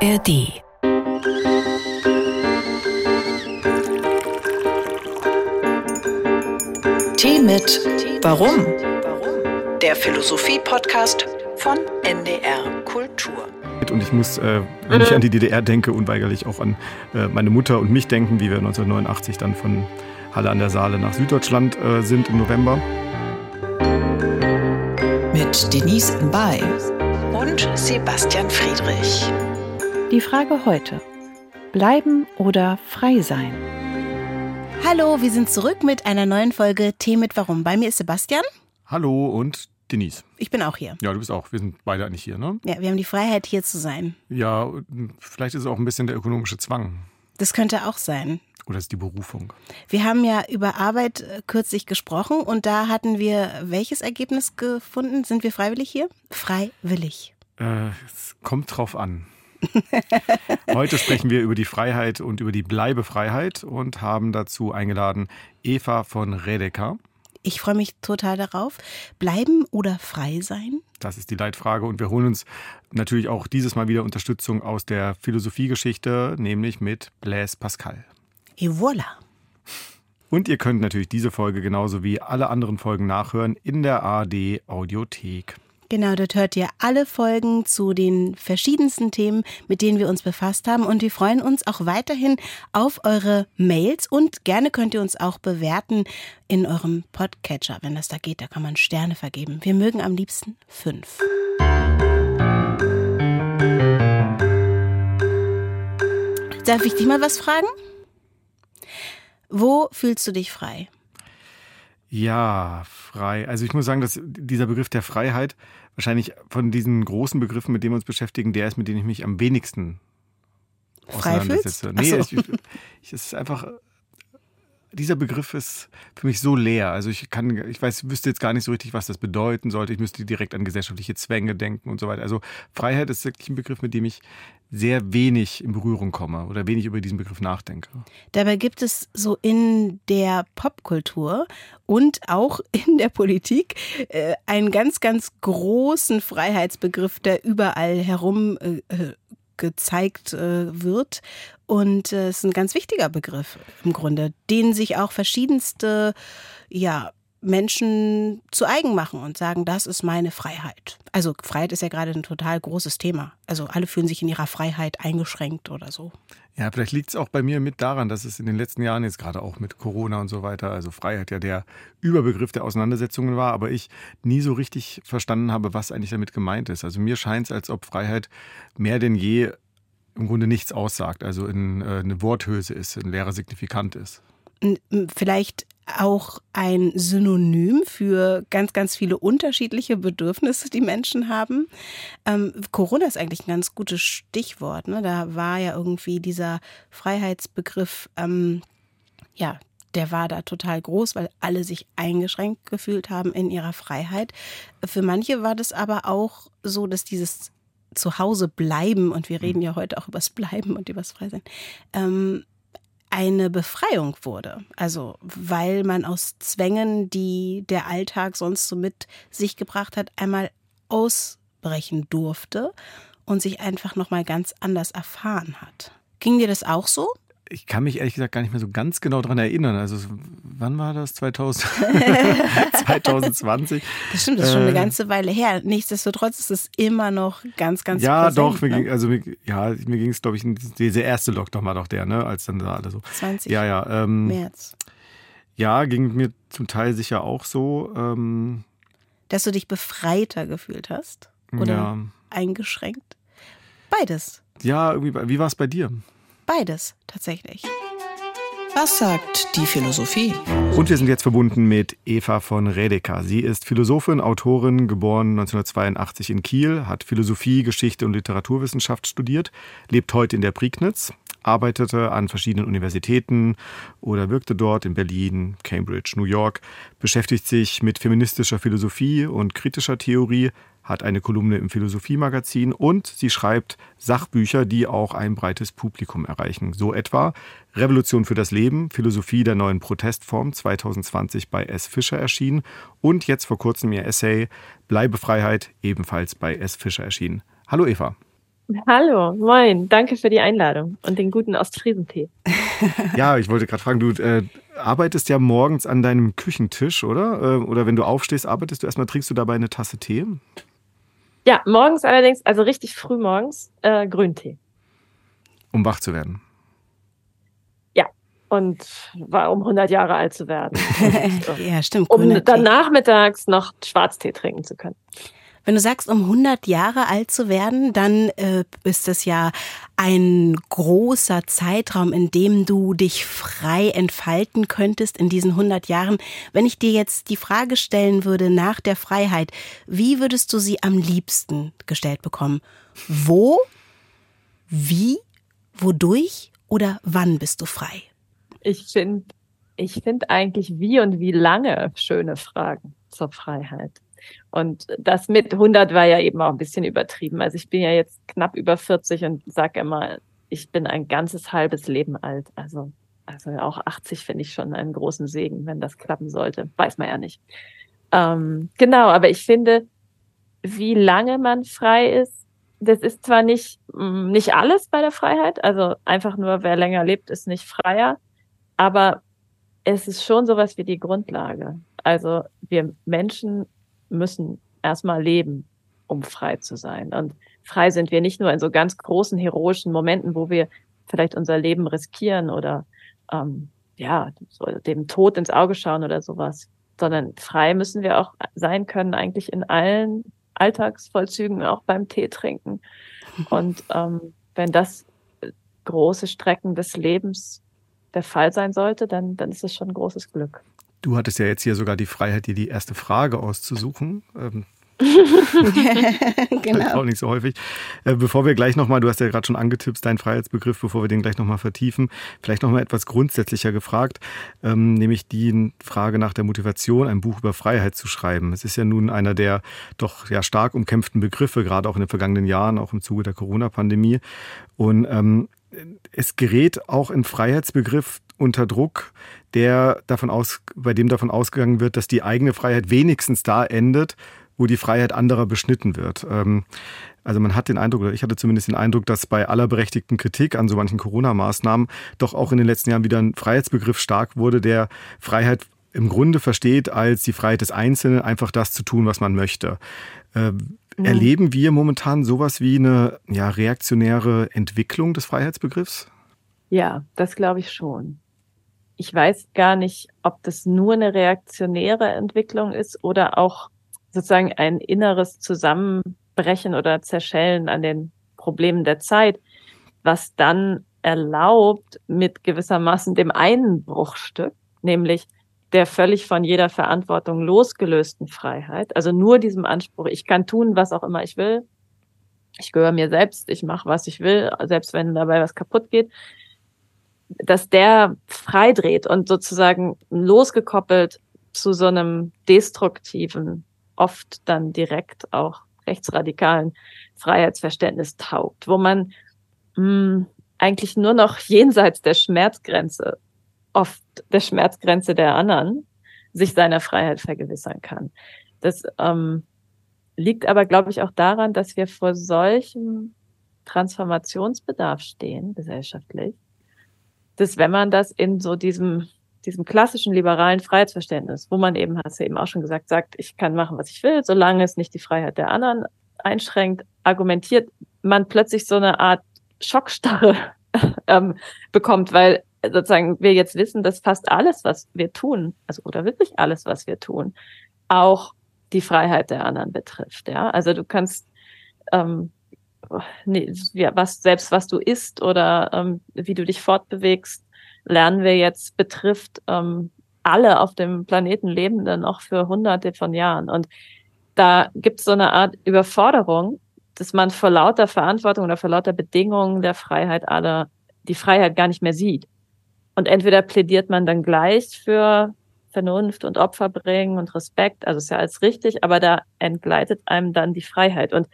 ARD. Tee mit Warum? Der Philosophie-Podcast von NDR Kultur. Und ich muss, äh, wenn ich an die DDR denke, unweigerlich auch an äh, meine Mutter und mich denken, wie wir 1989 dann von Halle an der Saale nach Süddeutschland äh, sind im November. Mit Denise Mbay und Sebastian Friedrich. Die Frage heute: Bleiben oder frei sein? Hallo, wir sind zurück mit einer neuen Folge Tee mit Warum. Bei mir ist Sebastian. Hallo und Denise. Ich bin auch hier. Ja, du bist auch. Wir sind beide eigentlich hier, ne? Ja, wir haben die Freiheit, hier zu sein. Ja, vielleicht ist es auch ein bisschen der ökonomische Zwang. Das könnte auch sein. Oder ist die Berufung? Wir haben ja über Arbeit äh, kürzlich gesprochen und da hatten wir welches Ergebnis gefunden? Sind wir freiwillig hier? Freiwillig. Äh, es kommt drauf an. Heute sprechen wir über die Freiheit und über die Bleibefreiheit und haben dazu eingeladen Eva von Redeker. Ich freue mich total darauf. Bleiben oder frei sein? Das ist die Leitfrage und wir holen uns natürlich auch dieses Mal wieder Unterstützung aus der Philosophiegeschichte, nämlich mit Blaise Pascal. Et voilà. Und ihr könnt natürlich diese Folge genauso wie alle anderen Folgen nachhören in der ARD Audiothek. Genau, dort hört ihr alle Folgen zu den verschiedensten Themen, mit denen wir uns befasst haben. Und wir freuen uns auch weiterhin auf eure Mails und gerne könnt ihr uns auch bewerten in eurem Podcatcher, wenn das da geht. Da kann man Sterne vergeben. Wir mögen am liebsten fünf. Darf ich dich mal was fragen? Wo fühlst du dich frei? Ja, frei. Also ich muss sagen, dass dieser Begriff der Freiheit wahrscheinlich von diesen großen Begriffen, mit denen wir uns beschäftigen, der ist, mit dem ich mich am wenigsten frei fühlst? Nee, so. ich, ich, es ist einfach dieser Begriff ist für mich so leer. Also ich kann, ich weiß, wüsste jetzt gar nicht so richtig, was das bedeuten sollte. Ich müsste direkt an gesellschaftliche Zwänge denken und so weiter. Also Freiheit ist wirklich ein Begriff, mit dem ich sehr wenig in Berührung komme oder wenig über diesen Begriff nachdenke. Dabei gibt es so in der Popkultur und auch in der Politik äh, einen ganz, ganz großen Freiheitsbegriff, der überall herum äh, äh gezeigt äh, wird. Und äh, es äh, ist ein ganz wichtiger Begriff im Grunde, den sich auch verschiedenste ja, Menschen zu eigen machen und sagen, das ist meine Freiheit. Also Freiheit ist ja gerade ein total großes Thema. Also alle fühlen sich in ihrer Freiheit eingeschränkt oder so. Ja, vielleicht liegt es auch bei mir mit daran, dass es in den letzten Jahren jetzt gerade auch mit Corona und so weiter, also Freiheit ja der Überbegriff der Auseinandersetzungen war, aber ich nie so richtig verstanden habe, was eigentlich damit gemeint ist. Also mir scheint es, als ob Freiheit mehr denn je im Grunde nichts aussagt, also in, äh, eine Worthülse ist, ein leerer Signifikant ist. Vielleicht auch ein Synonym für ganz, ganz viele unterschiedliche Bedürfnisse, die Menschen haben. Ähm, Corona ist eigentlich ein ganz gutes Stichwort. Ne? Da war ja irgendwie dieser Freiheitsbegriff, ähm, ja, der war da total groß, weil alle sich eingeschränkt gefühlt haben in ihrer Freiheit. Für manche war das aber auch so, dass dieses Zuhause bleiben, und wir reden ja heute auch übers Bleiben und übers Freisein, ähm, eine Befreiung wurde. Also weil man aus Zwängen, die der Alltag sonst so mit sich gebracht hat, einmal ausbrechen durfte und sich einfach noch mal ganz anders erfahren hat. Ging dir das auch so? Ich kann mich ehrlich gesagt gar nicht mehr so ganz genau daran erinnern. Also wann war das? 2000, 2020? Das stimmt, das ist schon eine äh, ganze Weile her. Nichtsdestotrotz ist es immer noch ganz, ganz Ja, präsent, doch. Mir ne? ging, also mir, ja, mir ging es, glaube ich, dieser erste Lockdown war doch der, ne? Als dann da alle so. 20 ja, ja, ähm, März. Ja, ging mir zum Teil sicher auch so. Ähm, Dass du dich befreiter gefühlt hast? Oder ja. eingeschränkt? Beides. Ja, irgendwie, wie war es bei dir? Beides, tatsächlich. Was sagt die Philosophie? Und wir sind jetzt verbunden mit Eva von Redeker. Sie ist Philosophin, Autorin, geboren 1982 in Kiel, hat Philosophie, Geschichte und Literaturwissenschaft studiert, lebt heute in der Prignitz, arbeitete an verschiedenen Universitäten oder wirkte dort in Berlin, Cambridge, New York, beschäftigt sich mit feministischer Philosophie und kritischer Theorie, hat eine Kolumne im Philosophiemagazin und sie schreibt Sachbücher, die auch ein breites Publikum erreichen. So etwa Revolution für das Leben, Philosophie der neuen Protestform 2020 bei S. Fischer erschienen und jetzt vor kurzem ihr Essay Bleibefreiheit ebenfalls bei S. Fischer erschienen. Hallo Eva. Hallo, moin. Danke für die Einladung und den guten Ostfriesentee. ja, ich wollte gerade fragen, du äh, arbeitest ja morgens an deinem Küchentisch, oder? Äh, oder wenn du aufstehst, arbeitest du erstmal, trinkst du dabei eine Tasse Tee? Ja, morgens allerdings, also richtig früh morgens, äh, Grüntee. Um wach zu werden. Ja, und war um 100 Jahre alt zu werden. Ja, stimmt. Um dann nachmittags noch Schwarztee trinken zu können. Wenn du sagst, um 100 Jahre alt zu werden, dann äh, ist das ja ein großer Zeitraum, in dem du dich frei entfalten könntest in diesen 100 Jahren. Wenn ich dir jetzt die Frage stellen würde nach der Freiheit, wie würdest du sie am liebsten gestellt bekommen? Wo, wie, wodurch oder wann bist du frei? Ich finde ich finde eigentlich wie und wie lange schöne Fragen zur Freiheit. Und das mit 100 war ja eben auch ein bisschen übertrieben. Also ich bin ja jetzt knapp über 40 und sage immer, ich bin ein ganzes halbes Leben alt. Also, also auch 80 finde ich schon einen großen Segen, wenn das klappen sollte. Weiß man ja nicht. Ähm, genau, aber ich finde, wie lange man frei ist, das ist zwar nicht, mm, nicht alles bei der Freiheit, also einfach nur, wer länger lebt, ist nicht freier, aber es ist schon sowas wie die Grundlage. Also wir Menschen müssen erstmal leben, um frei zu sein. Und frei sind wir nicht nur in so ganz großen heroischen Momenten, wo wir vielleicht unser Leben riskieren oder ähm, ja so dem Tod ins Auge schauen oder sowas, sondern frei müssen wir auch sein können eigentlich in allen Alltagsvollzügen, auch beim Tee trinken. Und ähm, wenn das große Strecken des Lebens der Fall sein sollte, dann, dann ist es schon ein großes Glück. Du hattest ja jetzt hier sogar die Freiheit, dir die erste Frage auszusuchen. Ähm, genau. Auch nicht so häufig. Äh, bevor wir gleich nochmal, du hast ja gerade schon angetippt, deinen Freiheitsbegriff, bevor wir den gleich nochmal vertiefen, vielleicht nochmal etwas grundsätzlicher gefragt, ähm, nämlich die Frage nach der Motivation, ein Buch über Freiheit zu schreiben. Es ist ja nun einer der doch ja stark umkämpften Begriffe, gerade auch in den vergangenen Jahren, auch im Zuge der Corona-Pandemie. Und ähm, es gerät auch ein Freiheitsbegriff unter Druck, der davon aus, bei dem davon ausgegangen wird, dass die eigene Freiheit wenigstens da endet, wo die Freiheit anderer beschnitten wird. Ähm, also man hat den Eindruck, oder ich hatte zumindest den Eindruck, dass bei aller berechtigten Kritik an so manchen Corona-Maßnahmen doch auch in den letzten Jahren wieder ein Freiheitsbegriff stark wurde, der Freiheit im Grunde versteht als die Freiheit des Einzelnen, einfach das zu tun, was man möchte. Ähm. Erleben wir momentan sowas wie eine ja, reaktionäre Entwicklung des Freiheitsbegriffs? Ja, das glaube ich schon ich weiß gar nicht, ob das nur eine reaktionäre Entwicklung ist oder auch sozusagen ein inneres Zusammenbrechen oder Zerschellen an den Problemen der Zeit, was dann erlaubt mit gewissermaßen dem einen Bruchstück, nämlich der völlig von jeder Verantwortung losgelösten Freiheit, also nur diesem Anspruch, ich kann tun, was auch immer ich will, ich gehöre mir selbst, ich mache, was ich will, selbst wenn dabei was kaputt geht, dass der freidreht und sozusagen losgekoppelt zu so einem destruktiven, oft dann direkt auch rechtsradikalen Freiheitsverständnis taugt, wo man mh, hm, eigentlich nur noch jenseits der Schmerzgrenze, oft der Schmerzgrenze der anderen, sich seiner Freiheit vergewissern kann. Das ähm, liegt aber, glaube ich, auch daran, dass wir vor solchem Transformationsbedarf stehen, gesellschaftlich, dass wenn man das in so diesem, diesem klassischen liberalen Freiheitsverständnis, wo man eben, hast du eben auch schon gesagt, sagt, ich kann machen, was ich will, solange es nicht die Freiheit der anderen einschränkt, argumentiert man plötzlich so eine Art Schockstarre ähm, bekommt, weil sozusagen wir jetzt wissen, dass fast alles, was wir tun, also oder wirklich alles, was wir tun, auch die Freiheit der anderen betrifft. Ja, also du kannst ähm, nee, was, selbst was du isst oder ähm, wie du dich fortbewegst, lernen wir jetzt, betrifft ähm, alle auf dem Planeten Lebenden noch für hunderte von Jahren. Und da gibt es so eine Art Überforderung, dass man vor lauter Verantwortung oder vor lauter Bedingungen der Freiheit aller die Freiheit gar nicht mehr sieht. Und entweder plädiert man dann gleich für Vernunft und Opfer bringen und Respekt, also ist ja alles richtig, aber da entgleitet einem dann die Freiheit. Und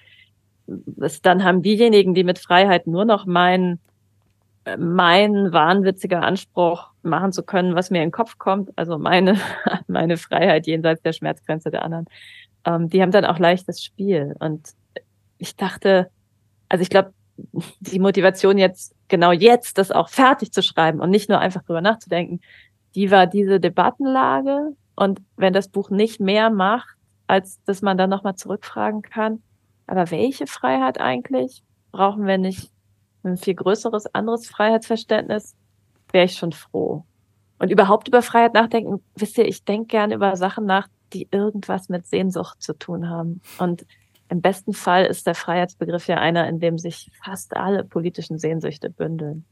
das, dann haben diejenigen, die mit Freiheit nur noch meinen, mein wahnwitziger Anspruch machen zu können, was mir in den Kopf kommt, also meine, meine Freiheit jenseits der Schmerzgrenze der anderen, ähm, die haben dann auch leichtes Spiel. Und ich dachte, also ich glaube, die Motivation jetzt, genau jetzt, das auch fertig zu schreiben und nicht nur einfach drüber nachzudenken, die war diese Debattenlage. Und wenn das Buch nicht mehr macht, als dass man dann nochmal zurückfragen kann, aber welche Freiheit eigentlich? Brauchen wir nicht ein viel größeres, anderes Freiheitsverständnis? Wäre ich schon froh. Und überhaupt über Freiheit nachdenken, wisst ihr, ich denke gerne über Sachen nach, die irgendwas mit Sehnsucht zu tun haben. Und im besten Fall ist der Freiheitsbegriff ja einer, in dem sich fast alle politischen Sehnsüchte bündeln.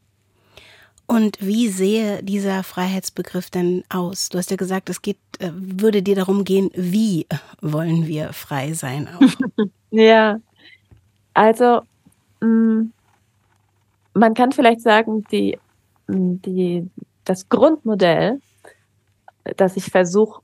Und wie sehe dieser Freiheitsbegriff denn aus? Du hast ja gesagt, es geht, äh, würde dir darum gehen, wie wollen wir frei sein? ja, also mm, man kann vielleicht sagen, die, mm, die, das Grundmodell, das ich versuche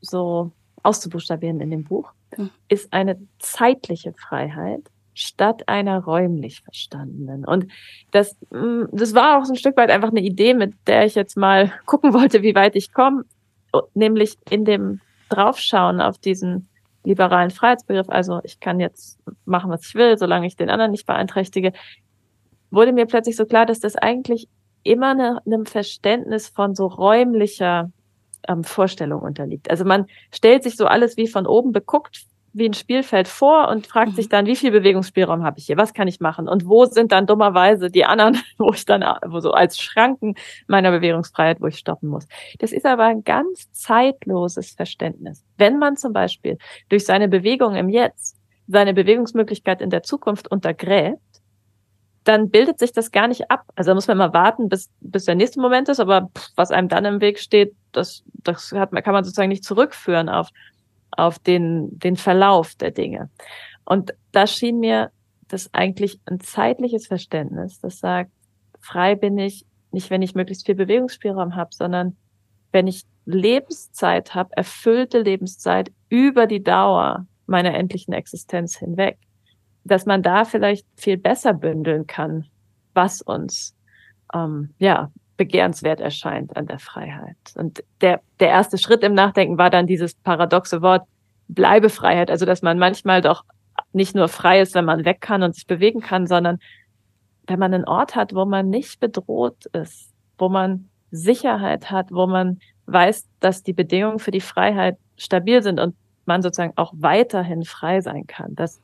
so auszubuchstabieren in dem Buch, hm. ist eine zeitliche Freiheit statt einer räumlich verstandenen. Und das, mm, das war auch so ein Stück weit einfach eine Idee, mit der ich jetzt mal gucken wollte, wie weit ich komme, nämlich in dem Draufschauen auf diesen liberalen Freiheitsbegriff, also ich kann jetzt machen, was ich will, solange ich den anderen nicht beeinträchtige, wurde mir plötzlich so klar, dass das eigentlich immer eine, einem Verständnis von so räumlicher ähm, Vorstellung unterliegt. Also man stellt sich so alles wie von oben beguckt wie ein Spielfeld vor und fragt mhm. sich dann, wie viel Bewegungsspielraum habe ich hier? Was kann ich machen? Und wo sind dann dummerweise die anderen, wo ich dann, wo so als Schranken meiner Bewegungsfreiheit, wo ich stoppen muss? Das ist aber ein ganz zeitloses Verständnis. Wenn man zum Beispiel durch seine Bewegung im Jetzt seine Bewegungsmöglichkeit in der Zukunft untergräbt, dann bildet sich das gar nicht ab. Also da muss man mal warten, bis, bis der nächste Moment ist, aber pff, was einem dann im Weg steht, das, das hat, kann man sozusagen nicht zurückführen auf auf den, den Verlauf der Dinge. Und da schien mir das eigentlich ein zeitliches Verständnis, das sagt, frei bin ich nicht, wenn ich möglichst viel Bewegungsspielraum habe, sondern wenn ich Lebenszeit habe, erfüllte Lebenszeit über die Dauer meiner endlichen Existenz hinweg, dass man da vielleicht viel besser bündeln kann, was uns ähm, ja begehrenswert erscheint an der Freiheit. Und der, der erste Schritt im Nachdenken war dann dieses paradoxe Wort Bleibefreiheit, also dass man manchmal doch nicht nur frei ist, wenn man weg kann und sich bewegen kann, sondern wenn man einen Ort hat, wo man nicht bedroht ist, wo man Sicherheit hat, wo man weiß, dass die Bedingungen für die Freiheit stabil sind und man sozusagen auch weiterhin frei sein kann. Das,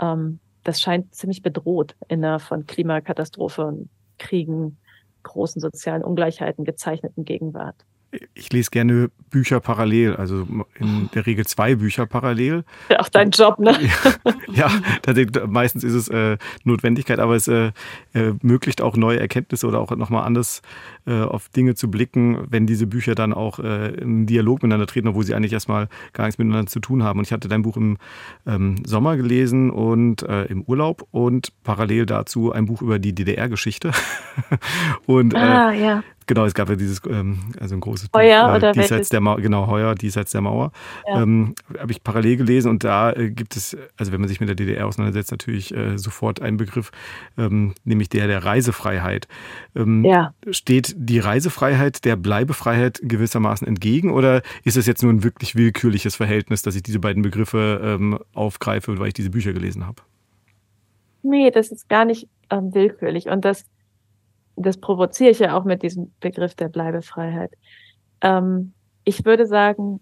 ähm, das scheint ziemlich bedroht in einer von Klimakatastrophe und Kriegen großen sozialen Ungleichheiten gezeichneten Gegenwart. Ich lese gerne Bücher parallel, also in der Regel zwei Bücher parallel. Ja, auch dein Job, ne? ja, meistens ist es äh, Notwendigkeit, aber es äh, ermöglicht auch neue Erkenntnisse oder auch nochmal anders äh, auf Dinge zu blicken, wenn diese Bücher dann auch äh, in Dialog miteinander treten, obwohl sie eigentlich erstmal gar nichts miteinander zu tun haben. Und ich hatte dein Buch im ähm, Sommer gelesen und äh, im Urlaub und parallel dazu ein Buch über die DDR-Geschichte. und äh, ah, ja. Genau, es gab ja dieses, ähm, also ein großes Heuer Buch, äh, oder diesseits der Mauer, genau, Heuer, diesseits der Mauer. Ja. Ähm, Habe ich parallel gelesen und da äh, gibt es, also wenn man sich mit der DDR auseinandersetzt, natürlich äh, sofort einen Begriff, ähm, nämlich der der Reisefreiheit. Ähm, ja. Steht die Reisefreiheit der Bleibefreiheit gewissermaßen entgegen oder ist es jetzt nur ein wirklich willkürliches Verhältnis, dass ich diese beiden Begriffe ähm, aufgreife, weil ich diese Bücher gelesen habe? Nee, das ist gar nicht ähm, willkürlich und das das provoziere ich ja auch mit diesem Begriff der Bleibefreiheit. Ähm, ich würde sagen,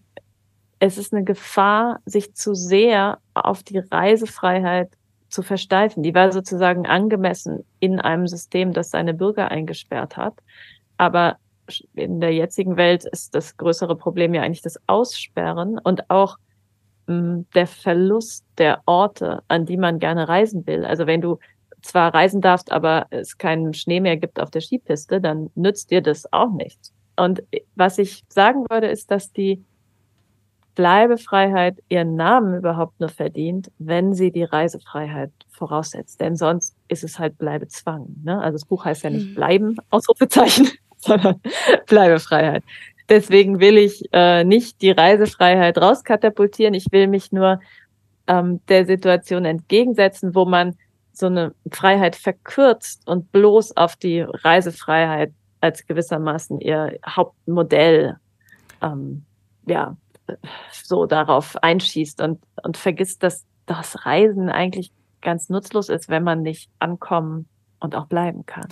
es ist eine Gefahr, sich zu sehr auf die Reisefreiheit zu versteifen. Die war sozusagen angemessen in einem System, das seine Bürger eingesperrt hat. Aber in der jetzigen Welt ist das größere Problem ja eigentlich das Aussperren und auch mh, hm, der Verlust der Orte, an die man gerne reisen will. Also wenn du zwar reisen darfst, aber es keinen Schnee mehr gibt auf der Skipiste, dann nützt dir das auch nichts. Und was ich sagen würde, ist, dass die Bleibefreiheit ihren Namen überhaupt nur verdient, wenn sie die Reisefreiheit voraussetzt. Denn sonst ist es halt Bleibezwang. Ne? Also das Buch heißt ja nicht mhm. bleiben, Ausrufezeichen, sondern Bleibefreiheit. Deswegen will ich äh, nicht die Reisefreiheit rauskatapultieren. Ich will mich nur ähm, der Situation entgegensetzen, wo man so eine Freiheit verkürzt und bloß auf die Reisefreiheit als gewissermaßen ihr Hauptmodell ähm, ja so darauf einschießt und und vergisst, dass das Reisen eigentlich ganz nutzlos ist, wenn man nicht ankommen und auch bleiben kann.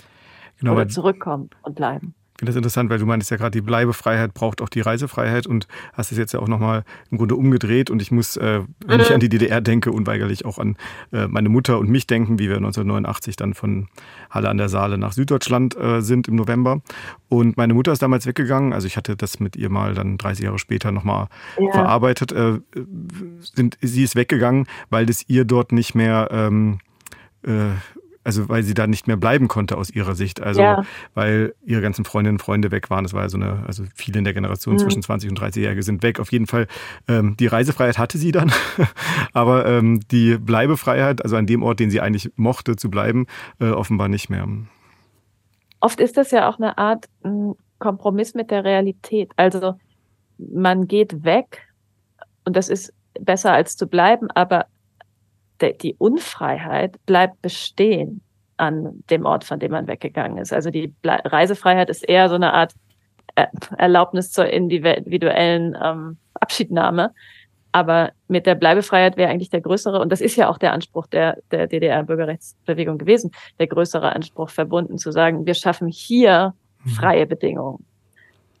Genau, oder zurückkommen und bleiben finde das interessant, weil du meintest ja gerade, die Bleibefreiheit braucht auch die Reisefreiheit und hast es jetzt ja auch nochmal im Grunde umgedreht. Und ich muss, äh, wenn ich mhm. an die DDR denke, unweigerlich auch an äh, meine Mutter und mich denken, wie wir 1989 dann von Halle an der Saale nach Süddeutschland äh, sind im November. Und meine Mutter ist damals weggegangen. Also ich hatte das mit ihr mal dann 30 Jahre später nochmal ja. verarbeitet. Äh, sind, sie ist weggegangen, weil das ihr dort nicht mehr ähm, äh, also weil sie da nicht mehr bleiben konnte aus ihrer Sicht. Also ja. weil ihre ganzen Freundinnen und Freunde weg waren. Das war ja so eine, also viele in der Generation mhm. zwischen 20 und 30-Jährige sind weg. Auf jeden Fall, ähm, die Reisefreiheit hatte sie dann, aber ähm, die Bleibefreiheit, also an dem Ort, den sie eigentlich mochte zu bleiben, äh, offenbar nicht mehr. Oft ist das ja auch eine Art ein Kompromiss mit der Realität. Also man geht weg und das ist besser als zu bleiben, aber die Unfreiheit bleibt bestehen an dem Ort, von dem man weggegangen ist. Also die Reisefreiheit ist eher so eine Art äh, Erlaubnis zur individuellen ähm, Abschiednahme. Aber mit der Bleibefreiheit wäre eigentlich der größere, und das ist ja auch der Anspruch der, der DDR-Bürgerrechtsbewegung gewesen, der größere Anspruch verbunden zu sagen, wir schaffen hier mhm. freie Bedingungen.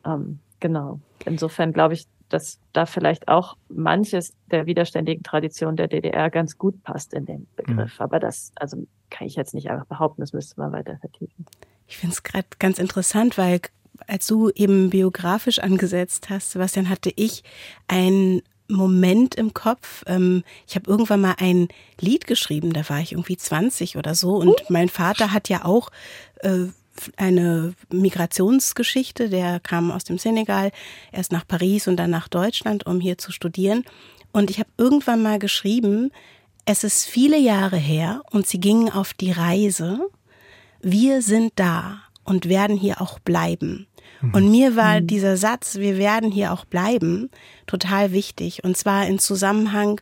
Ähm, genau. Insofern glaube ich, dass da vielleicht auch manches der widerständigen Tradition der DDR ganz gut passt in den Begriff. Mhm. Aber das, also kann ich jetzt nicht einfach behaupten, das müsste man weiter vertiefen. Ich finde es gerade ganz interessant, weil als du eben biografisch angesetzt hast, Sebastian, hatte ich einen Moment im Kopf. Ähm, ich habe irgendwann mal ein Lied geschrieben, da war ich irgendwie 20 oder so. Und hm? mein Vater hat ja auch äh, eine Migrationsgeschichte. Der kam aus dem Senegal, erst nach Paris und dann nach Deutschland, um hier zu studieren. Und ich habe irgendwann mal geschrieben, es ist viele Jahre her und sie gingen auf die Reise. Wir sind da und werden hier auch bleiben. Mhm. Und mir war mhm. dieser Satz, wir werden hier auch bleiben, total wichtig. Und zwar in Zusammenhang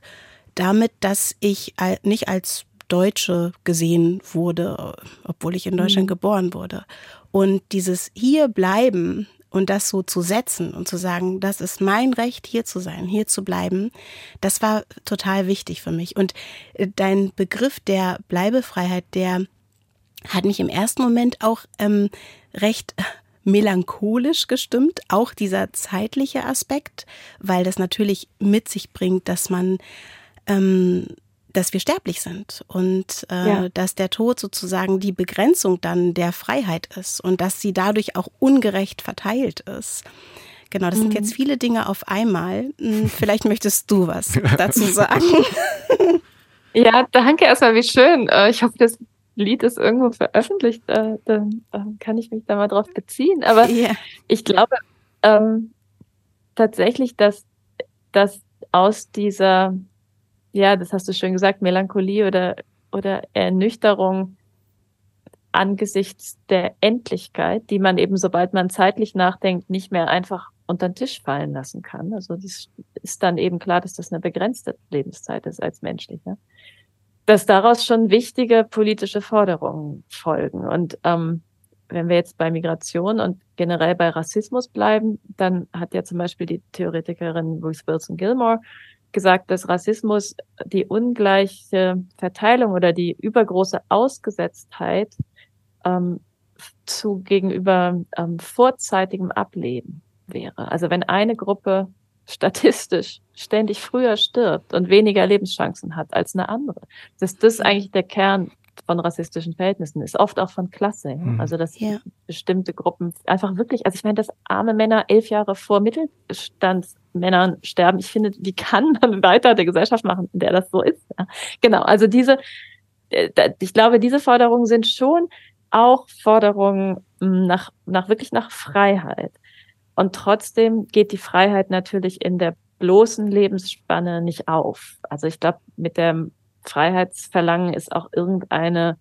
damit, dass ich nicht als Deutsche gesehen wurde, obwohl ich in Deutschland mhm. geboren wurde. Und dieses hier bleiben und das so zu setzen und zu sagen, das ist mein Recht, hier zu sein, hier zu bleiben, das war total wichtig für mich. Und äh, dein Begriff der Bleibefreiheit, der hat mich im ersten Moment auch ähm, recht melancholisch gestimmt, auch dieser zeitliche Aspekt, weil das natürlich mit sich bringt, dass man ähm, dass wir sterblich sind und äh, ja. dass der Tod sozusagen die Begrenzung dann der Freiheit ist und dass sie dadurch auch ungerecht verteilt ist. Genau, das mhm. sind jetzt viele Dinge auf einmal. Hm, vielleicht möchtest du was dazu sagen. Ja, danke erstmal, wie schön. Äh, ich hoffe, das Lied ist irgendwo veröffentlicht. Äh, dann kann ich mich da mal drauf beziehen. Aber yeah. ich glaube ähm, tatsächlich, dass, dass aus dieser ja, das hast du schön gesagt, Melancholie oder, oder Ernüchterung angesichts der Endlichkeit, die man eben, sobald man zeitlich nachdenkt, nicht mehr einfach unter den Tisch fallen lassen kann. Also das ist dann eben klar, dass das eine begrenzte Lebenszeit ist als menschliche. Dass daraus schon wichtige politische Forderungen folgen. Und ähm, wenn wir jetzt bei Migration und generell bei Rassismus bleiben, dann hat ja zum Beispiel die Theoretikerin Ruth Wilson Gilmore gesagt, dass Rassismus die ungleiche Verteilung oder die übergroße Ausgesetztheit ähm, zu gegenüber ähm, vorzeitigem Ableben wäre. Also wenn eine Gruppe statistisch ständig früher stirbt und weniger Lebenschancen hat als eine andere, dass das eigentlich der Kern von rassistischen Verhältnissen ist, oft auch von Klasse. Mhm. Also dass ja. bestimmte Gruppen einfach wirklich, also ich meine, dass arme Männer elf Jahre vor Mittelstandsmännern sterben, ich finde, wie kann man weiter der Gesellschaft machen, in der das so ist? Ja. Genau, also diese, äh, ich glaube, diese Forderungen sind schon auch Forderungen hm, nach, nach wirklich nach Freiheit. Und trotzdem geht die Freiheit natürlich in der bloßen Lebensspanne nicht auf. Also ich glaube, mit dem Freiheitsverlangen ist auch irgendeine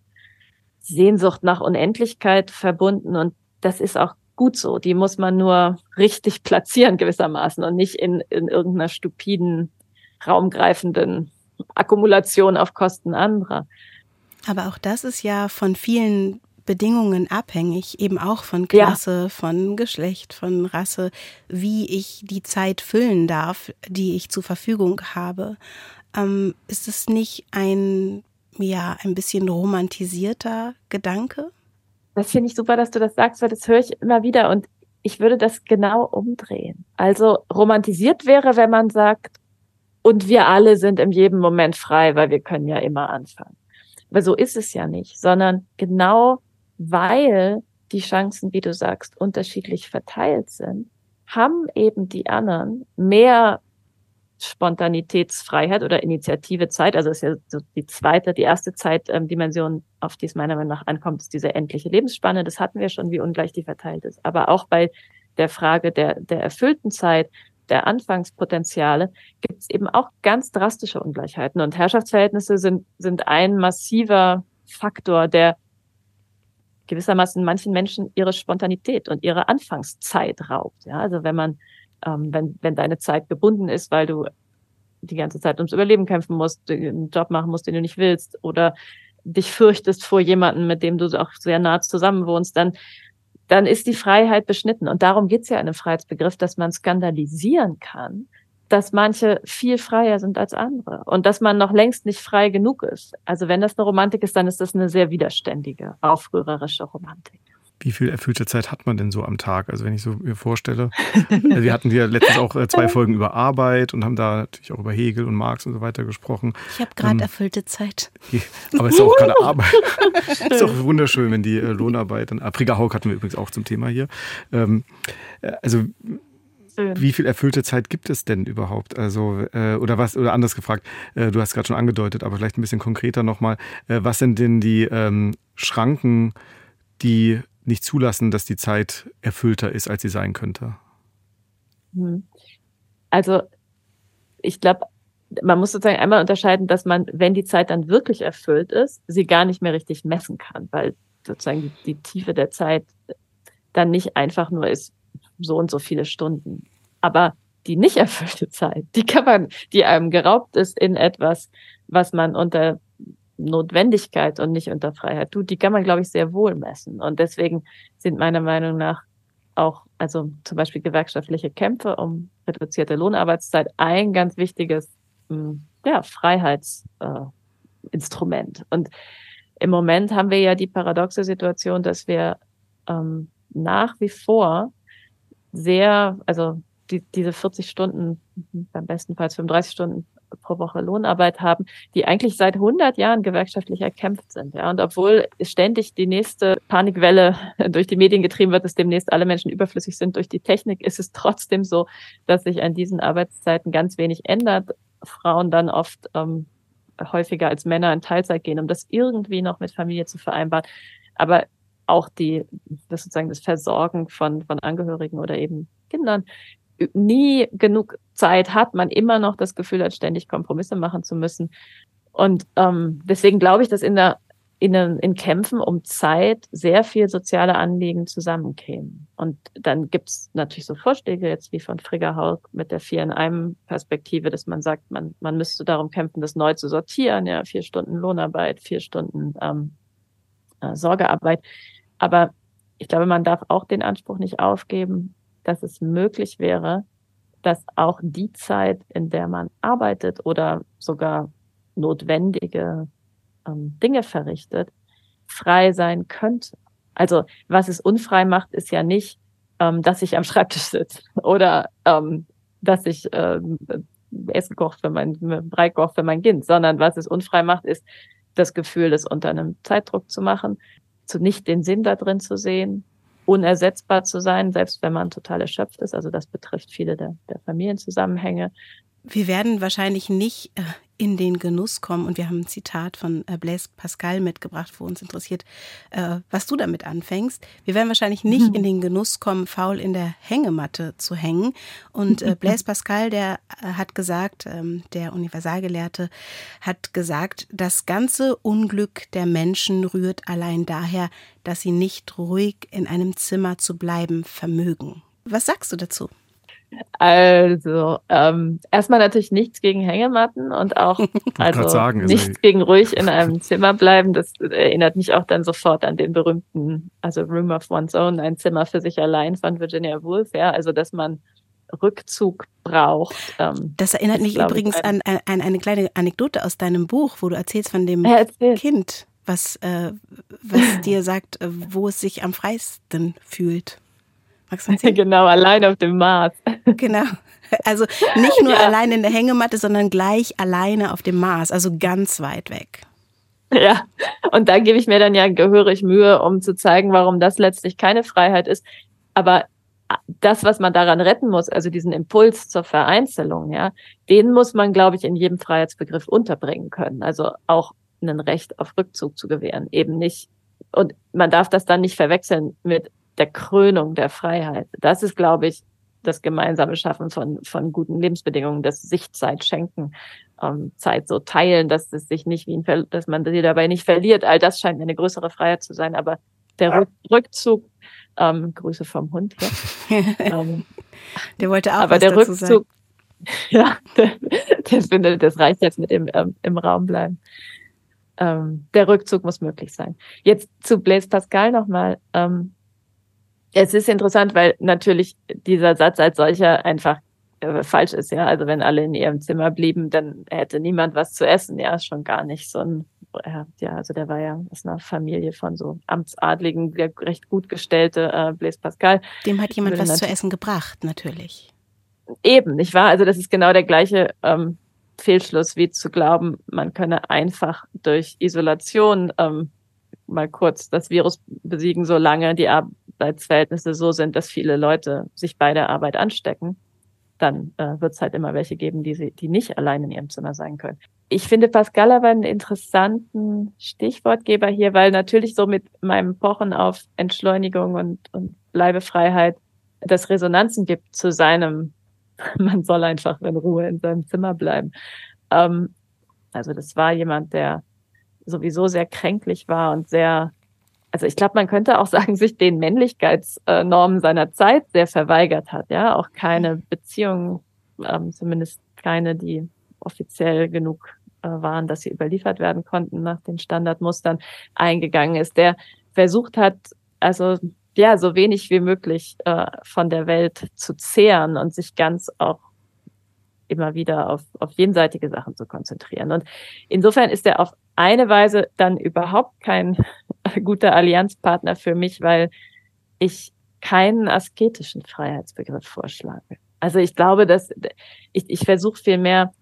Sehnsucht nach Unendlichkeit verbunden und das ist auch gut so. Die muss man nur richtig platzieren gewissermaßen und nicht in, in irgendeiner stupiden, raumgreifenden Akkumulation auf Kosten anderer. Aber auch das ist ja von vielen Bedingungen abhängig, eben auch von Klasse, ja. von Geschlecht, von Rasse, wie ich die Zeit füllen darf, die ich zur Verfügung habe ähm, ist es nicht ein ja, ein bisschen romantisierter Gedanke? Das finde ich super, dass du das sagst, weil das höre ich immer wieder und ich würde das genau umdrehen. Also romantisiert wäre, wenn man sagt, und wir alle sind in jedem Moment frei, weil wir können ja immer anfangen. Aber so ist es ja nicht, sondern genau weil die Chancen, wie du sagst, unterschiedlich verteilt sind, haben eben die anderen mehr Spontanitätsfreiheit oder Initiative Zeit. Also ist ja so die zweite, die erste Zeitdimension, auf die es meiner Meinung nach ankommt, ist diese endliche Lebensspanne. Das hatten wir schon, wie ungleich die verteilt ist. Aber auch bei der Frage der, der erfüllten Zeit, der Anfangspotenziale, gibt es eben auch ganz drastische Ungleichheiten. Und Herrschaftsverhältnisse sind, sind ein massiver Faktor, der gewissermaßen manchen Menschen ihre Spontanität und ihre Anfangszeit raubt. Ja, also wenn man, ähm, wenn, wenn deine Zeit gebunden ist, weil du die ganze Zeit ums Überleben kämpfen musst, einen Job machen musst, den du nicht willst, oder dich fürchtest vor jemandem, mit dem du auch sehr nah zusammen wohnst, dann, dann ist die Freiheit beschnitten. Und darum geht's ja in einem Freiheitsbegriff, dass man skandalisieren kann, dass manche viel freier sind als andere und dass man noch längst nicht frei genug ist. Also wenn das eine Romantik ist, dann ist das eine sehr widerständige, aufrührerische Romantik. Wie viel erfüllte Zeit hat man denn so am Tag? Also wenn ich so mir vorstelle, also wir hatten ja letztens auch äh, zwei Folgen über Arbeit und haben da natürlich auch über Hegel und Marx und so weiter gesprochen. Ich habe gerade ähm, erfüllte Zeit. Aber es ist auch keine Arbeit. Es ist auch wunderschön, wenn die äh, Lohnarbeit, dann Afrika Haug hatten wir übrigens auch zum Thema hier. Ähm, äh, also. Wie viel erfüllte Zeit gibt es denn überhaupt? Also, äh, oder was, oder anders gefragt, äh, du hast gerade schon angedeutet, aber vielleicht ein bisschen konkreter nochmal, äh, was sind denn die ähm, Schranken, die nicht zulassen, dass die Zeit erfüllter ist, als sie sein könnte? Hm. Also, ich glaube, man muss sozusagen einmal unterscheiden, dass man, wenn die Zeit dann wirklich erfüllt ist, sie gar nicht mehr richtig messen kann, weil sozusagen die, die Tiefe der Zeit dann nicht einfach nur ist, so und so viele Stunden. Aber die nicht erfüllte Zeit, die kann man, die einem geraubt ist in etwas, was man unter Notwendigkeit und nicht unter Freiheit tut, die kann man, glaube ich, sehr wohl messen. Und deswegen sind meiner Meinung nach auch, also zum Beispiel gewerkschaftliche Kämpfe um reduzierte Lohnarbeitszeit ein ganz wichtiges, hm, ja, Freiheitsinstrument. Äh, und im Moment haben wir ja die paradoxe Situation, dass wir ähm, nach wie vor sehr, also die, diese 40 Stunden, beim bestenfalls 35 Stunden pro Woche Lohnarbeit haben, die eigentlich seit 100 Jahren gewerkschaftlich erkämpft sind. Ja, und obwohl ständig die nächste Panikwelle durch die Medien getrieben wird, dass demnächst alle Menschen überflüssig sind durch die Technik, ist es trotzdem so, dass sich an diesen Arbeitszeiten ganz wenig ändert. Frauen dann oft ähm, häufiger als Männer in Teilzeit gehen, um das irgendwie noch mit Familie zu vereinbaren. Aber auch die, das sozusagen das Versorgen von, von Angehörigen oder eben Kindern nie genug Zeit hat, man immer noch das Gefühl hat, ständig Kompromisse machen zu müssen. Und ähm, deswegen glaube ich, dass in der in, in Kämpfen um Zeit sehr viel soziale Anliegen zusammenkämen. Und dann gibt's natürlich so Vorschläge jetzt wie von Frigga Haug mit der Vier in einem Perspektive, dass man sagt, man, man müsste darum kämpfen, das neu zu sortieren, ja, vier Stunden Lohnarbeit, vier Stunden ähm, äh, Sorgearbeit. Aber ich glaube, man darf auch den Anspruch nicht aufgeben, dass es möglich wäre, dass auch die Zeit, in der man arbeitet oder sogar notwendige ähm, Dinge verrichtet, frei sein könnte. Also was es unfrei macht, ist ja nicht, ähm, dass ich am Schreibtisch sitze oder ähm, dass ich ähm, Essen koche für mein Brei koche für mein Kind, sondern was es unfrei macht, ist das Gefühl, das unter einem Zeitdruck zu machen, zu nicht den Sinn da drin zu sehen, unersetzbar zu sein, selbst wenn man total erschöpft ist. Also das betrifft viele der, der Familienzusammenhänge. Wir werden wahrscheinlich nicht äh, in den Genuss kommen. Und wir haben ein Zitat von äh, Blaise Pascal mitgebracht, wo uns interessiert, äh, was du damit anfängst. Wir werden wahrscheinlich nicht in den Genuss kommen, faul in der Hängematte zu hängen. Und äh, Blaise Pascal, der hat gesagt, ähm, der Universalgelehrte, hat gesagt, das ganze Unglück der Menschen rührt allein daher, dass sie nicht ruhig in einem Zimmer zu bleiben vermögen. Was sagst du dazu? Also, ähm, erstmal natürlich nichts gegen Hängematten und auch also sagen, nichts also gegen ruhig in einem Zimmer bleiben. Das erinnert mich auch dann sofort an den berühmten, also Room of One's Own, ein Zimmer für sich allein von Virginia Woolf. Ja, also dass man Rückzug braucht. Ähm, das erinnert mich übrigens an, an, an, eine kleine Anekdote aus deinem Buch, wo du erzählst von dem Kind, was, äh, was dir sagt, äh, wo es sich am freisten fühlt. Magst du erzählen? Genau, allein auf dem Mars. Genau. Also nicht nur ja. allein in der Hängematte, sondern gleich alleine auf dem Mars, also ganz weit weg. Ja, und da gebe ich mir dann ja gehörig Mühe, um zu zeigen, warum das letztlich keine Freiheit ist. Aber das, was man daran retten muss, also diesen Impuls zur Vereinzelung, ja, den muss man, glaube ich, in jedem Freiheitsbegriff unterbringen können. Also auch ein Recht auf Rückzug zu gewähren, eben nicht. Und man darf das dann nicht verwechseln mit der Krönung der Freiheit. Das ist, glaube ich, das gemeinsame Schaffen von, von guten Lebensbedingungen, das Sichtzeit schenken, ähm, Zeit so teilen, dass es sich nicht wie ein, Ver dass man sie dabei nicht verliert. All das scheint eine größere Freiheit zu sein. Aber der Rückzug, ähm, Grüße vom Hund hier. ähm, der wollte auch aber der Rückzug, ja, der, der findet, das reicht jetzt mit dem ähm, im Raum bleiben. Ähm, der Rückzug muss möglich sein. Jetzt zu Blaise Pascal nochmal. Ähm, es ist interessant, weil natürlich dieser Satz als solcher einfach äh, falsch ist, ja. Also wenn alle in ihrem Zimmer blieben, dann hätte niemand was zu essen, ja, schon gar nicht so ein, ja, also der war ja aus einer Familie von so Amtsadligen, der recht gut gestellte äh, Blaise Pascal. Dem hat jemand was zu essen gebracht, natürlich. Eben, nicht wahr? Also das ist genau der gleiche ähm, Fehlschluss wie zu glauben, man könne einfach durch Isolation ähm, mal kurz das Virus besiegen, solange die Arbeitsverhältnisse so sind, dass viele Leute sich bei der Arbeit anstecken, dann äh, wird es halt immer welche geben, die, sie, die nicht allein in ihrem Zimmer sein können. Ich finde Pascal aber einen interessanten Stichwortgeber hier, weil natürlich so mit meinem Pochen auf Entschleunigung und, und Bleibefreiheit das Resonanzen gibt zu seinem, man soll einfach in Ruhe in seinem Zimmer bleiben. Ähm, also das war jemand, der sowieso sehr kränklich war und sehr also ich glaube, man könnte auch sagen, sich den Männlichkeitsnormen seiner Zeit sehr verweigert hat, ja, auch keine Beziehungen, ähm, zumindest keine, die offiziell genug äh, waren, dass sie überliefert werden konnten nach den Standardmustern eingegangen ist, der versucht hat, also ja, so wenig wie möglich äh, von der Welt zu zehren und sich ganz auch immer wieder auf, auf jenseitige Sachen zu konzentrieren. Und insofern ist er auf eine Weise dann überhaupt kein guter Allianzpartner für mich, weil ich keinen asketischen Freiheitsbegriff vorschlage. Also ich glaube, dass ich, ich versuche vielmehr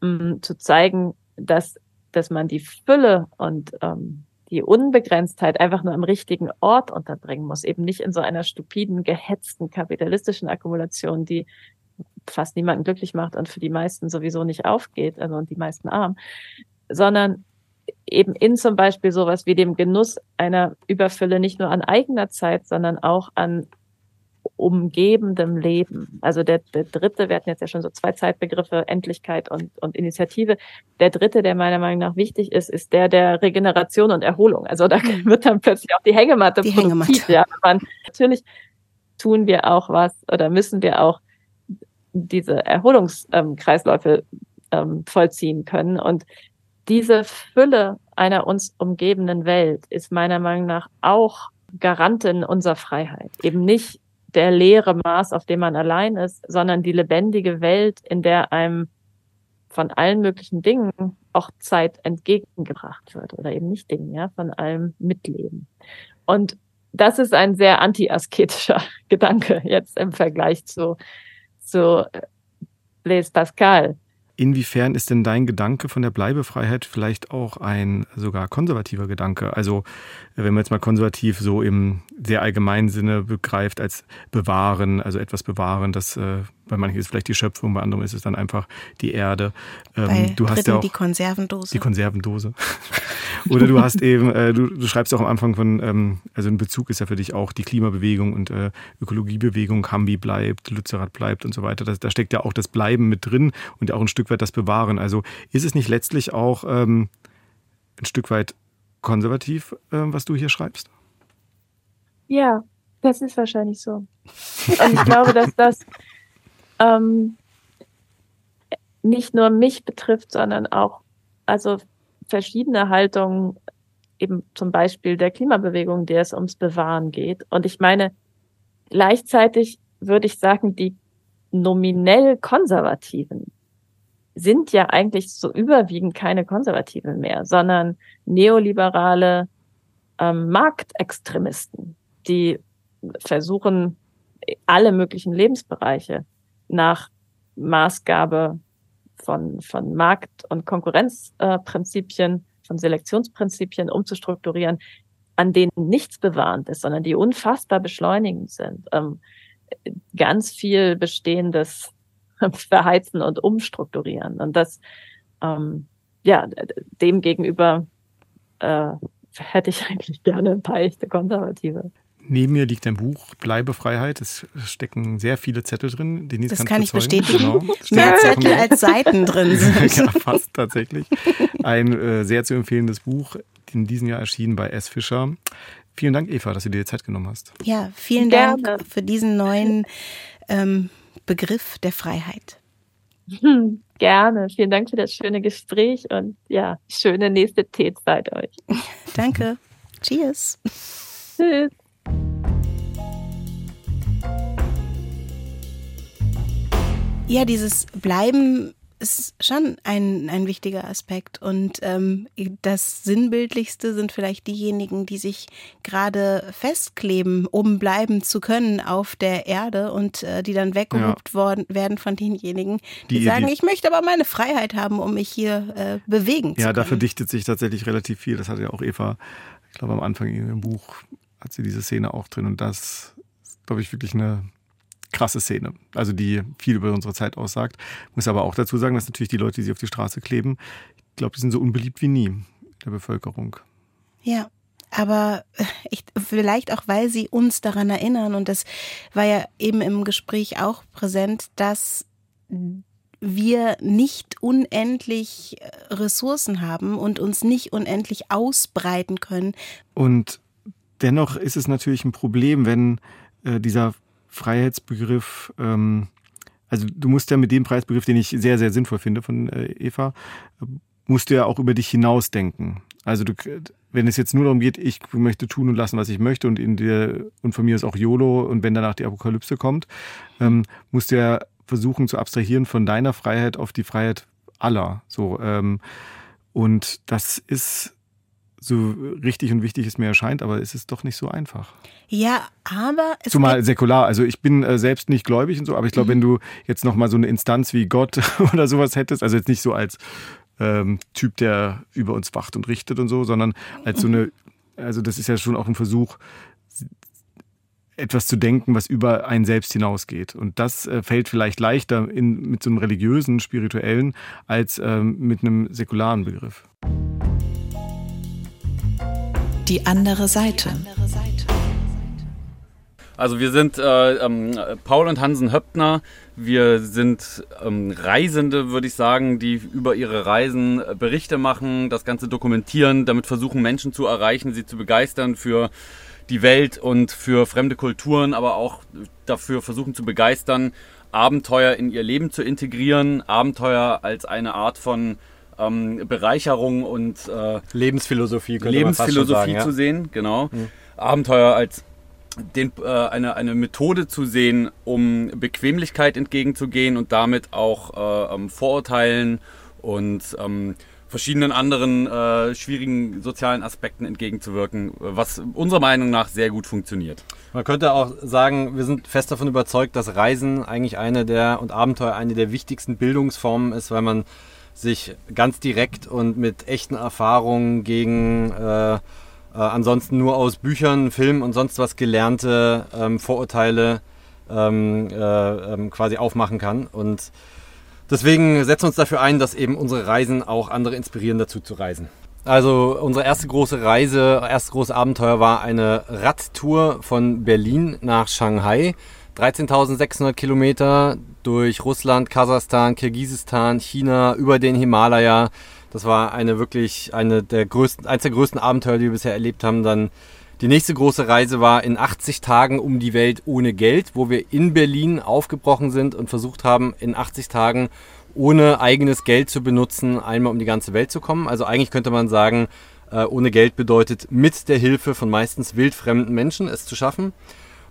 mh, mm, zu zeigen, dass, dass man die Fülle und ähm, die Unbegrenztheit einfach nur am richtigen Ort unterbringen muss, eben nicht in so einer stupiden, gehetzten kapitalistischen Akkumulation, die fast niemanden glücklich macht und für die meisten sowieso nicht aufgeht, also und die meisten arm, sondern eben in zum Beispiel sowas wie dem Genuss einer Überfülle nicht nur an eigener Zeit, sondern auch an umgebendem Leben. Also der, der dritte, wir hatten jetzt ja schon so zwei Zeitbegriffe, Endlichkeit und, und Initiative. Der dritte, der meiner Meinung nach wichtig ist, ist der der Regeneration und Erholung. Also da wird dann plötzlich auch die Hängematte die produktiv. Hängematte. Ja, man, natürlich tun wir auch was oder müssen wir auch diese Erholungskreisläufe ähm, vollziehen können. Und diese Fülle einer uns umgebenden Welt ist meiner Meinung nach auch Garantin unserer Freiheit. Eben nicht der leere Maß, auf dem man allein ist, sondern die lebendige Welt, in der einem von allen möglichen Dingen auch Zeit entgegengebracht wird oder eben nicht Dingen, ja, von allem Mitleben. Und das ist ein sehr anti-asketischer Gedanke jetzt im Vergleich zu zu Blaise Pascal. Inwiefern ist denn dein Gedanke von der Bleibefreiheit vielleicht auch ein sogar konservativer Gedanke? Also wenn man jetzt mal konservativ so im sehr allgemeinen Sinne begreift als bewahren, also etwas bewahren, das äh, bei manchen ist vielleicht die Schöpfung, bei anderen ist es dann einfach die Erde. Ähm, bei du hast ja auch die Konservendose. Die Konservendose. Oder du hast eben, äh, du, du, schreibst auch am Anfang von, ähm, also ein Bezug ist ja für dich auch die Klimabewegung und äh, Ökologiebewegung, Hambi bleibt, Lützerath bleibt und so weiter. Das, da steckt ja auch das Bleiben mit drin und auch ein Stück weit das Bewahren. Also ist es nicht letztlich auch ähm, ein Stück weit konservativ, äh, was du hier schreibst? Ja, das ist wahrscheinlich so. Und ich glaube, dass das ähm, nicht nur mich betrifft, sondern auch also verschiedene Haltungen, eben zum Beispiel der Klimabewegung, der es ums Bewahren geht. Und ich meine, gleichzeitig würde ich sagen, die nominell Konservativen sind ja eigentlich so überwiegend keine Konservative mehr, sondern neoliberale ähm, Marktextremisten, die versuchen, alle möglichen Lebensbereiche nach Maßgabe von, von Markt- und Konkurrenzprinzipien, äh, von Selektionsprinzipien umzustrukturieren, an denen nichts bewahrend ist, sondern die unfassbar beschleunigend sind. Ähm, ganz viel Bestehendes verheizen und umstrukturieren. Und das, ähm, ja, dem gegenüber äh, hätte ich eigentlich gerne ein paar echte Konservative. Neben mir liegt ein Buch, Bleibefreiheit. Es stecken sehr viele Zettel drin. Denise das kann ich bestätigen. Genau. Mehr Zettel als Seiten drin sind. ja, fast tatsächlich. Ein äh, sehr zu empfehlendes Buch, in diesem Jahr erschienen bei S. Fischer. Vielen Dank, Eva, dass du dir die Zeit genommen hast. Ja, vielen Dank Gerne. für diesen neuen ähm, Begriff der Freiheit. Gerne. Vielen Dank für das schöne Gespräch und ja, schöne nächste Teezeit euch. Danke. Cheers. Tschüss. Ja, dieses Bleiben ist schon ein, ein wichtiger Aspekt. Und ähm, das Sinnbildlichste sind vielleicht diejenigen, die sich gerade festkleben, um bleiben zu können auf der Erde und äh, die dann weggehupt ja. worden werden von denjenigen, die, die sagen, die, ich möchte aber meine Freiheit haben, um mich hier äh, bewegen ja, zu können. Ja, da verdichtet sich tatsächlich relativ viel. Das hatte ja auch Eva, ich glaube am Anfang in ihrem Buch hat sie diese Szene auch drin. Und das ist, glaube ich, wirklich eine krasse Szene, also die viel über unsere Zeit aussagt. Ich muss aber auch dazu sagen, dass natürlich die Leute, die sich auf die Straße kleben, ich glaube, die sind so unbeliebt wie nie in der Bevölkerung. Ja, aber ich, vielleicht auch, weil sie uns daran erinnern, und das war ja eben im Gespräch auch präsent, dass wir nicht unendlich Ressourcen haben und uns nicht unendlich ausbreiten können. Und dennoch ist es natürlich ein Problem, wenn äh, dieser Freiheitsbegriff, ähm, also du musst ja mit dem Preisbegriff, den ich sehr, sehr sinnvoll finde von äh, Eva, musst du ja auch über dich hinausdenken. Also du, wenn es jetzt nur darum geht, ich möchte tun und lassen, was ich möchte und in der, und von mir ist auch YOLO und wenn danach die Apokalypse kommt, ähm, musst du ja versuchen zu abstrahieren von deiner Freiheit auf die Freiheit aller. So, ähm, und das ist so richtig und wichtig es mir erscheint, aber es ist doch nicht so einfach. Ja, aber es zumal säkular. Also ich bin äh, selbst nicht gläubig und so, aber ich glaube, mhm. wenn du jetzt noch mal so eine Instanz wie Gott oder sowas hättest, also jetzt nicht so als ähm, Typ, der über uns wacht und richtet und so, sondern als so eine, also das ist ja schon auch ein Versuch, etwas zu denken, was über einen selbst hinausgeht. Und das äh, fällt vielleicht leichter in, mit so einem religiösen, spirituellen, als ähm, mit einem säkularen Begriff die andere Seite. Also wir sind äh, ähm, Paul und Hansen Höppner. Wir sind ähm, Reisende, würde ich sagen, die über ihre Reisen äh, Berichte machen, das Ganze dokumentieren, damit versuchen Menschen zu erreichen, sie zu begeistern für die Welt und für fremde Kulturen, aber auch dafür versuchen zu begeistern, Abenteuer in ihr Leben zu integrieren, Abenteuer als eine Art von ähm, Bereicherung und äh, Lebensphilosophie, Lebensphilosophie sagen, ja. zu sehen, genau. Mhm. Abenteuer als den, äh, eine, eine Methode zu sehen, um Bequemlichkeit entgegenzugehen und damit auch äh, ähm, Vorurteilen und ähm, verschiedenen anderen äh, schwierigen sozialen Aspekten entgegenzuwirken, was unserer Meinung nach sehr gut funktioniert. Man könnte auch sagen, wir sind fest davon überzeugt, dass Reisen eigentlich eine der und Abenteuer eine der wichtigsten Bildungsformen ist, weil man sich ganz direkt und mit echten Erfahrungen gegen äh, äh, ansonsten nur aus Büchern, Filmen und sonst was gelernte ähm, Vorurteile ähm, äh, ähm, quasi aufmachen kann. Und deswegen setzen wir uns dafür ein, dass eben unsere Reisen auch andere inspirieren, dazu zu reisen. Also unsere erste große Reise, erste große Abenteuer war eine Radtour von Berlin nach Shanghai. 13.600 Kilometer durch Russland, Kasachstan, Kirgisistan, China, über den Himalaya. Das war eine wirklich eine der größten, eines der größten Abenteuer, die wir bisher erlebt haben. Dann die nächste große Reise war in 80 Tagen um die Welt ohne Geld, wo wir in Berlin aufgebrochen sind und versucht haben, in 80 Tagen ohne eigenes Geld zu benutzen, einmal um die ganze Welt zu kommen. Also eigentlich könnte man sagen, äh, ohne Geld bedeutet mit der Hilfe von meistens wildfremden Menschen es zu schaffen.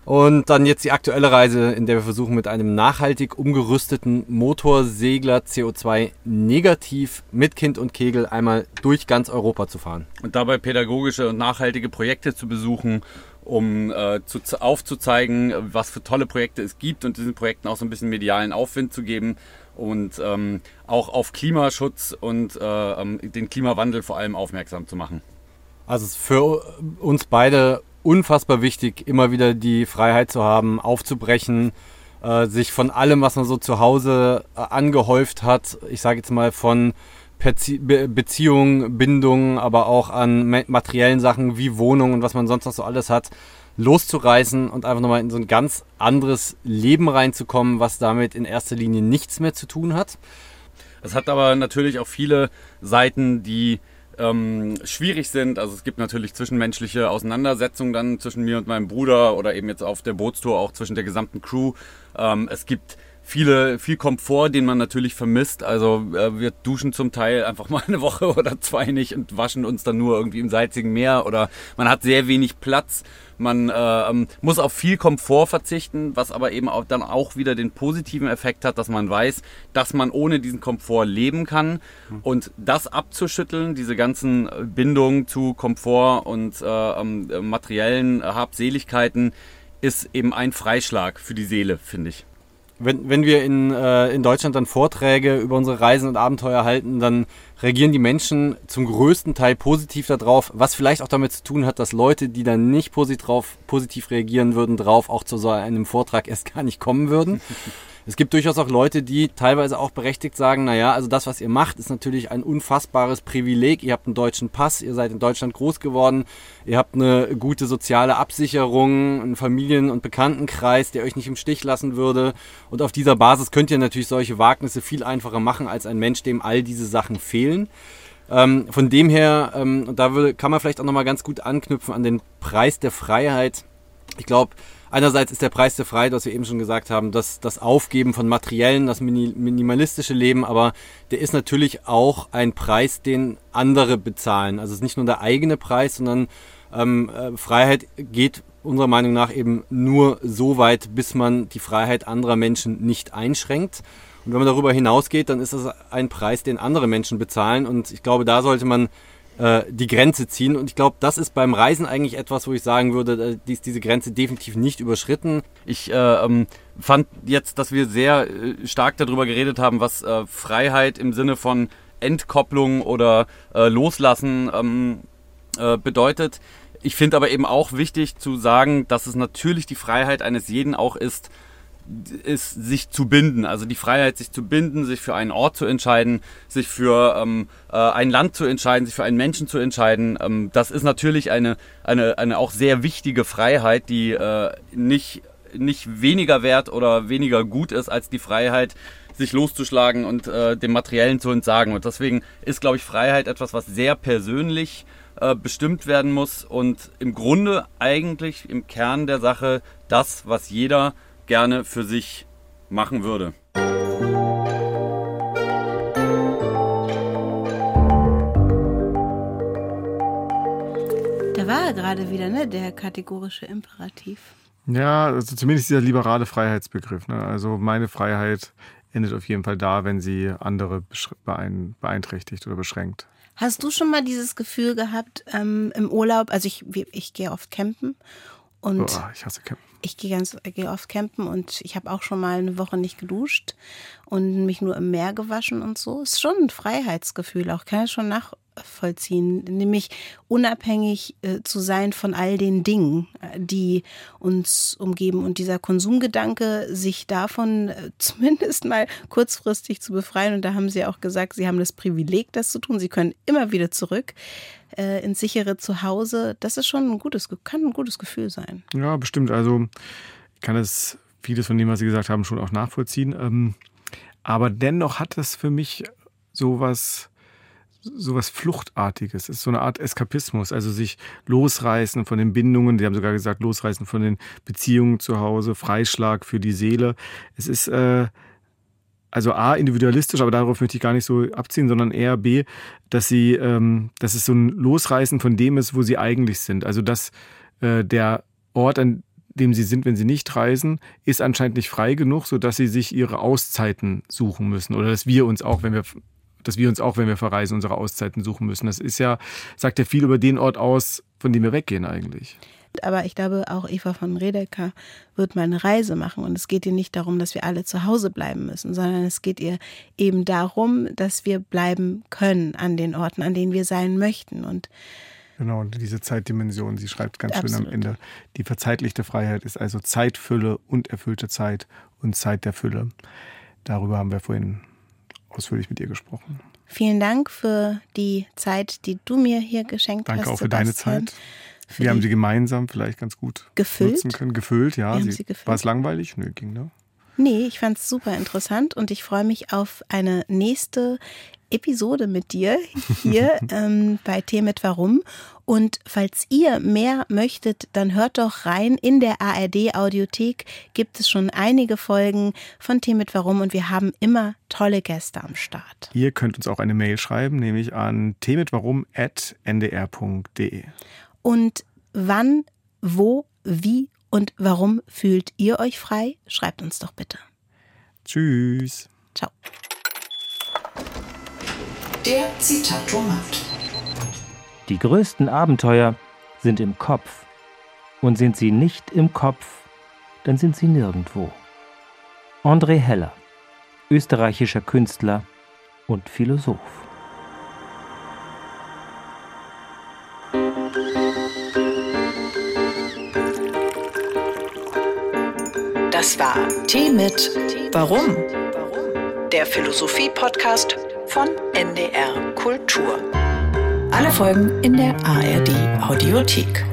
Und dann jetzt die aktuelle Reise, in der wir versuchen, mit einem nachhaltig umgerüsteten Motorsegler CO2 negativ mit Kind und Kegel einmal durch ganz Europa zu fahren. Und dabei pädagogische und nachhaltige Projekte zu besuchen, um äh, zu, aufzuzeigen, was für tolle Projekte es gibt und diesen Projekten auch so ein bisschen medialen Aufwind zu geben und ähm, auch auf Klimaschutz und äh, ähm, den Klimawandel vor allem aufmerksam zu machen. Also es ist für uns beide unfassbar wichig, immer wieder die Freiheit zu haben, aufzubrechen, äh, sich von allem, was man so zu Hause äh, angehäuft hat, ich sage jetzt mal von Bezie Be Beziehungen, Bindungen, aber auch an materiellen Sachen wie Wohnungen und was man sonst noch so alles hat, loszureißen und einfach nochmal in so ein ganz anderes Leben reinzukommen, was damit in erster Linie nichts mehr zu tun hat. Es hat aber natürlich auch viele Seiten, die ähm, schwierig sind. Also es gibt natürlich zwischenmenschliche Auseinandersetzungen dann zwischen mir und meinem Bruder oder eben jetzt auf der Bootstour auch zwischen der gesamten Crew. Ähm, es gibt viele, viel Komfort, den man natürlich vermisst. Also äh, wir duschen zum Teil einfach mal eine Woche oder zwei nicht und waschen uns dann nur irgendwie im salzigen Meer oder man hat sehr wenig Platz. Man äh, ähm, muss auf viel Komfort verzichten, was aber eben auch dann auch wieder den positiven Effekt hat, dass man weiß, dass man ohne diesen Komfort leben kann. Und das abzuschütteln, diese ganzen Bindungen zu Komfort und äh, ähm, materiellen Habseligkeiten, ist eben ein Freischlag für die Seele, finde ich wenn, wenn wir in, äh, in Deutschland dann Vorträge über unsere Reisen und Abenteuer halten, dann reagieren die Menschen zum größten Teil positiv darauf, was vielleicht auch damit zu tun hat, dass Leute, die dann nicht positiv, drauf, positiv reagieren würden, drauf auch zu so einem Vortrag erst gar nicht kommen würden. Es gibt durchaus auch Leute, die teilweise auch berechtigt sagen, naja, also das, was ihr macht, ist natürlich ein unfassbares Privileg. Ihr habt einen deutschen Pass, ihr seid in Deutschland groß geworden, ihr habt eine gute soziale Absicherung, einen Familien- und Bekanntenkreis, der euch nicht im Stich lassen würde. Und auf dieser Basis könnt ihr natürlich solche Wagnisse viel einfacher machen als ein Mensch, dem all diese Sachen fehlen. Ähm, von dem her, ähm, da würde, kann man vielleicht auch nochmal ganz gut anknüpfen an den Preis der Freiheit. Ich glaube, Einerseits ist der Preis der Freiheit, was wir eben schon gesagt haben, das, das Aufgeben von Materiellen, das minimalistische Leben, aber der ist natürlich auch ein Preis, den andere bezahlen. Also es ist nicht nur der eigene Preis, sondern ähm, äh, Freiheit geht unserer Meinung nach eben nur so weit, bis man die Freiheit anderer Menschen nicht einschränkt. Und wenn man darüber hinausgeht, dann ist das ein Preis, den andere Menschen bezahlen. Und ich glaube, da sollte man äh, die Grenze ziehen. Und ich glaube, das ist beim Reisen eigentlich etwas, wo ich sagen würde, äh, ist diese Grenze definitiv nicht überschritten. Ich äh, ähm, fand jetzt, dass wir sehr äh, stark darüber geredet haben, was äh, Freiheit im Sinne von Entkopplung oder Loslassen ähm, äh, bedeutet. Ich finde aber eben auch wichtig zu sagen, dass es natürlich die Freiheit eines jeden auch ist, ist, sich zu binden. Also die Freiheit, sich zu binden, sich für einen Ort zu entscheiden, sich für ähm, äh, ein Land zu entscheiden, sich für einen Menschen zu entscheiden. Ähm, das ist natürlich eine, eine, eine auch sehr wichtige Freiheit, die äh, nicht, nicht weniger wert oder weniger gut ist als die Freiheit, sich loszuschlagen und äh, dem Materiellen zu entsagen. Und deswegen ist, glaube ich, Freiheit etwas, was sehr persönlich äh, bestimmt werden muss und im Grunde eigentlich im Kern der Sache das, was jeder gerne für sich machen würde. Da war er gerade wieder, ne? Der kategorische Imperativ. Ja, also zumindest dieser liberale Freiheitsbegriff. Ne? Also meine Freiheit endet auf jeden Fall da, wenn sie andere beeinträchtigt oder beschränkt. Hast du schon mal dieses Gefühl gehabt ähm, im Urlaub? Also ich, ich gehe oft campen und oh, ich hasse campen ich gehe ganz gehe oft campen und ich habe auch schon mal eine Woche nicht geduscht und mich nur im Meer gewaschen und so. Ist schon ein Freiheitsgefühl, auch kann ich schon nachvollziehen, nämlich unabhängig äh, zu sein von all den Dingen, äh, die uns umgeben und dieser Konsumgedanke, sich davon äh, zumindest mal kurzfristig zu befreien. Und da haben Sie auch gesagt, Sie haben das Privileg, das zu tun. Sie können immer wieder zurück äh, ins sichere Zuhause, das ist schon ein gutes, kann ein gutes Gefühl sein. Ja, bestimmt. Also ich kann es vieles von dem, was Sie gesagt haben, schon auch nachvollziehen. Ähm, aber dennoch hat es für mich sowas sowas Fluchtartiges. Es ist so eine Art Eskapismus, also sich losreißen von den Bindungen, die haben sogar gesagt, losreißen von den Beziehungen zu Hause, Freischlag für die Seele. Es ist äh, also A, individualistisch, aber darauf möchte ich gar nicht so abziehen, sondern eher B, dass sie, ähm, dass es so ein Losreißen von dem ist, wo sie eigentlich sind. Also dass äh, der Ort, an dem sie sind, wenn sie nicht reisen, ist anscheinend nicht frei genug, sodass sie sich ihre Auszeiten suchen müssen. Oder dass wir uns auch, wenn wir dass wir uns auch, wenn wir verreisen, unsere Auszeiten suchen müssen. Das ist ja, sagt ja viel über den Ort aus, von dem wir weggehen eigentlich. Aber ich glaube, auch Eva von Redeker wird mal eine Reise machen. Und es geht ihr nicht darum, dass wir alle zu Hause bleiben müssen, sondern es geht ihr eben darum, dass wir bleiben können an den Orten, an denen wir sein möchten. Und Genau, und diese Zeitdimension, sie schreibt ganz Absolut. schön am Ende, die verzeitlichte Freiheit ist also Zeitfülle und erfüllte Zeit und Zeit der Fülle. Darüber haben wir vorhin ausführlich mit ihr gesprochen. vielen Dank für die Zeit, die du mir hier geschenkt Danke hast. auch für deine Sebastian. Zeit. Für Wir haben sie gemeinsam vielleicht ganz gut Gefüllt? nutzen können. Gefüllt, ja. Haben sie gefüllt. War es langweilig? Nö, ging, ne? Nee, ich fand es super interessant und ich freue mich auf eine nächste Episode mit dir hier ähm, bei Tee mit Warum. Und falls ihr mehr möchtet, dann hört doch rein. In der ARD Audiothek gibt es schon einige Folgen von Tee mit Warum und wir haben immer tolle Gäste am Start. Ihr könnt uns auch eine Mail schreiben, nämlich an themitwarum.ndr.de. Und wann, wo, wie und warum fühlt ihr euch frei? Schreibt uns doch bitte. Tschüss. Ciao. Der Zitatomat. Die größten Abenteuer sind im Kopf. Und sind sie nicht im Kopf, dann sind sie nirgendwo. André Heller, österreichischer Künstler und Philosoph. Das war Tee mit Warum? Der Philosophie-Podcast von NDR Kultur. Alle Folgen in der ARD Audiothek.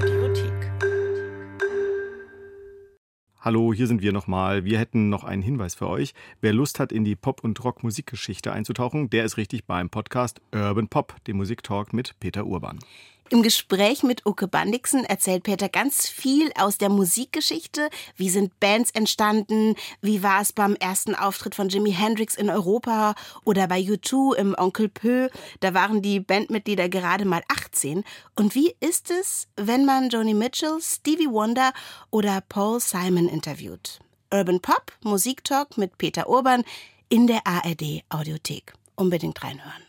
Hallo, hier sind wir nochmal. Wir hätten noch einen Hinweis für euch. Wer Lust hat, in die Pop- und Rock-Musikgeschichte einzutauchen, der ist richtig beim Podcast Urban Pop, dem Musiktalk mit Peter Urban. Im Gespräch mit Uke Bandixen erzählt Peter ganz viel aus der Musikgeschichte. Wie sind Bands entstanden? Wie war es beim ersten Auftritt von Jimi Hendrix in Europa oder bei U2 im Onkel Pö? Da waren die Bandmitglieder gerade mal 18. Und wie ist es, wenn man Joni Mitchell, Stevie Wonder oder Paul Simon interviewt? Urban Pop, Musiktalk mit Peter Urban in der ARD Audiothek. Unbedingt reinhören.